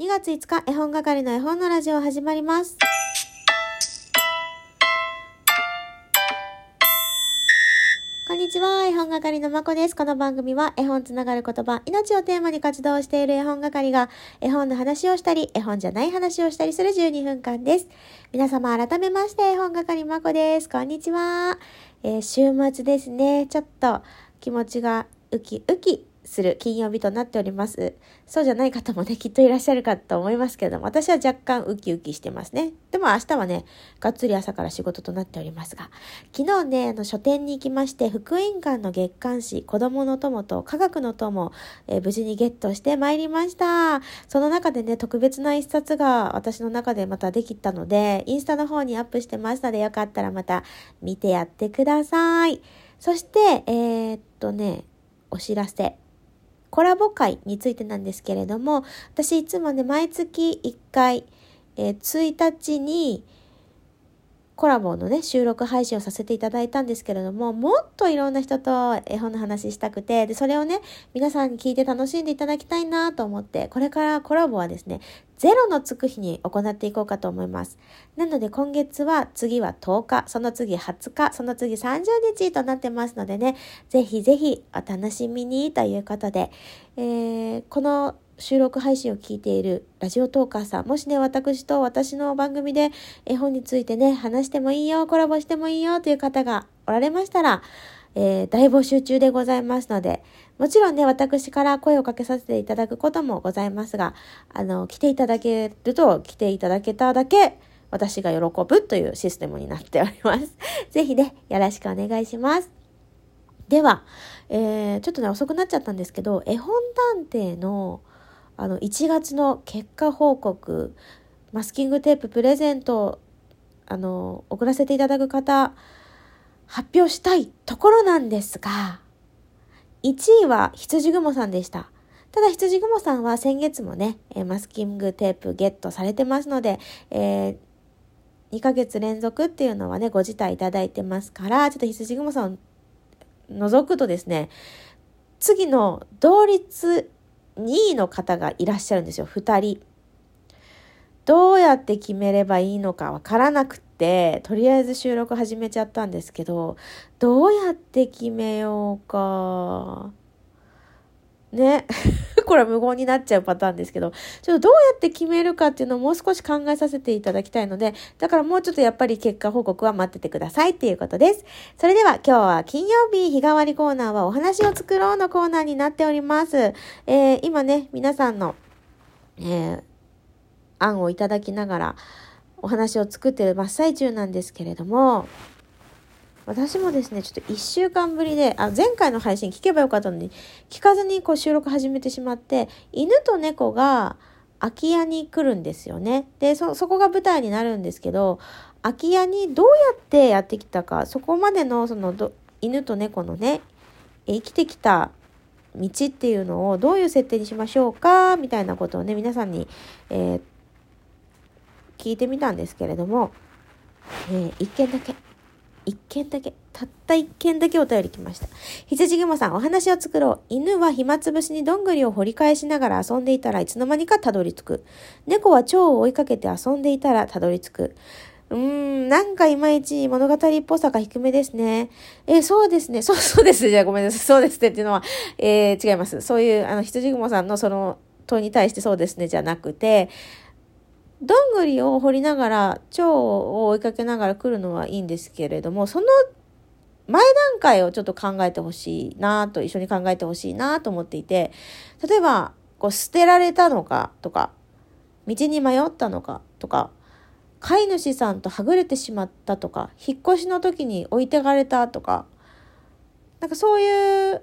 2月5日、絵本係の絵本のラジオ始まります。こんにちは、絵本係のまこです。この番組は絵本つながる言葉、命をテーマに活動している絵本係が絵本の話をしたり、絵本じゃない話をしたりする12分間です。皆様改めまして、絵本係まこです。こんにちは。えー週末ですね、ちょっと気持ちがウキウキする金曜日となっております。そうじゃない方もね、きっといらっしゃるかと思いますけれども、私は若干ウキウキしてますね。でも明日はね、がっつり朝から仕事となっておりますが、昨日ね、あの書店に行きまして、福音館の月刊誌、子供の友と科学の友、えー無事にゲットしてまいりました。その中でね、特別な一冊が私の中でまたできたので、インスタの方にアップしてますので、よかったらまた見てやってください。そして、えーっとね、お知らせ。コラボ会についてなんですけれども、私いつもね、毎月1回、えー1日にコラボのね、収録配信をさせていただいたんですけれども、もっといろんな人と絵本の話したくて、で、それをね、皆さんに聞いて楽しんでいただきたいなと思って、これからコラボはですね、ゼロのつく日に行っていこうかと思います。なので今月は次は10日、その次20日、その次30日となってますのでね、ぜひぜひお楽しみにということで、えーこの収録配信を聞いているラジオトーカーさん、もしね、私と私の番組で絵本についてね、話してもいいよ、コラボしてもいいよという方がおられましたら、えー大募集中でございますので、もちろんね、私から声をかけさせていただくこともございますが、あの、来ていただけると、来ていただけただけ、私が喜ぶというシステムになっております。ぜひね、よろしくお願いします。では、えーちょっとね、遅くなっちゃったんですけど、絵本探偵の、あの、1月の結果報告、マスキングテーププレゼント、あの、送らせていただく方、発表したいところなんですが、1位は羊雲さんでした。ただ羊雲さんは先月もね、えマスキングテープゲットされてますので、えー2ヶ月連続っていうのはね、ご辞退いただいてますから、ちょっと羊雲さんを除くとですね、次の同率2位の方がいらっしゃるんですよ、2人。どうやって決めればいいのかわからなくって、とりあえず収録始めちゃったんですけど、どうやって決めようか。ね。これは無言になっちゃうパターンですけど、ちょっとどうやって決めるかっていうのをもう少し考えさせていただきたいので、だからもうちょっとやっぱり結果報告は待っててくださいっていうことです。それでは今日は金曜日日替わりコーナーはお話を作ろうのコーナーになっております。えー今ね、皆さんの、えー案をいただきながらお話を作ってる真っ最中なんですけれども、私もですね、ちょっと1週間ぶりで、あ、前回の配信聞けばよかったのに、聞かずにこう収録始めてしまって、犬と猫が空き家に来るんですよね。で、そ、そこが舞台になるんですけど、空き家にどうやってやってきたか、そこまでのその犬と猫のね、生きてきた道っていうのをどういう設定にしましょうかみたいなことをね、皆さんに、えー聞いてみたんですけれども、えー一件だけ、一件だけ、たった一件だけお便り来ました。羊雲さん、お話を作ろう。犬は暇つぶしにどんぐりを掘り返しながら遊んでいたらいつの間にかたどり着く。猫は蝶を追いかけて遊んでいたらたどり着く。うーん、なんかいまいち物語っぽさが低めですね。えそうですね。そう、そうです。じゃあごめんなさい。そうですねっていうのは、えー違います。そういう、あの、羊雲さんのその問いに対してそうですねじゃなくて、どんぐりを掘りながら、蝶を追いかけながら来るのはいいんですけれども、その前段階をちょっと考えてほしいなと、一緒に考えてほしいなと思っていて、例えば、こう捨てられたのかとか、道に迷ったのかとか、飼い主さんとはぐれてしまったとか、引っ越しの時に置いてかれたとか、なんかそういう、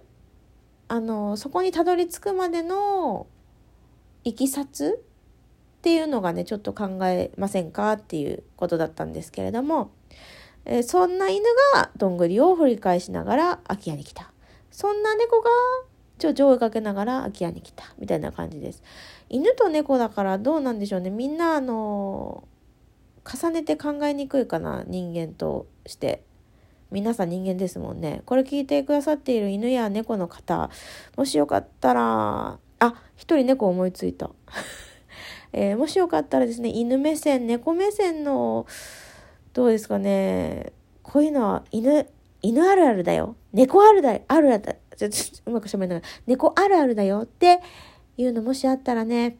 あの、そこにたどり着くまでのいきさつっていうのがねちょっと考えませんかっていうことだったんですけれども、えーそんな犬がどんぐりを掘り返しながら空き家に来た。そんな猫がちょちょ追いかけながら空き家に来たみたいな感じです。犬と猫だからどうなんでしょうね。みんなあの重ねて考えにくいかな人間として。皆さん人間ですもんね。これ聞いてくださっている犬や猫の方もしよかったらあ一人猫思いついた。えー、もしよかったらですね、犬目線、猫目線の、どうですかね、こういうのは犬、犬あるあるだよ。猫あるだ、あるあるだ。ちょっとうまく喋んながら、猫あるあるだよっていうのもしあったらね、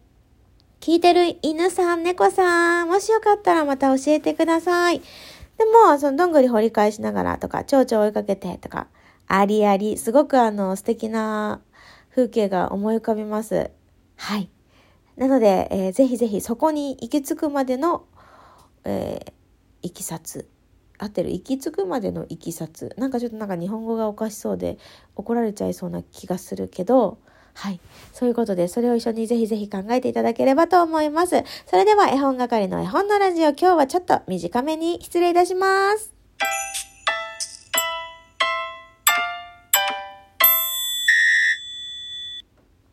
聞いてる犬さん、猫さん、もしよかったらまた教えてください。でも、そのどんぐり掘り返しながらとか、蝶々追いかけてとか、ありあり、すごくあの素敵な風景が思い浮かびます。はい。なので、えー、ぜひぜひそこに行き着くまでの、えー、いきさつ。合ってる？行き着くまでのいきさつ。なんかちょっとなんか日本語がおかしそうで怒られちゃいそうな気がするけど、はい。そういうことで、それを一緒にぜひぜひ考えていただければと思います。それでは絵本係の絵本のラジオ、今日はちょっと短めに失礼いたします。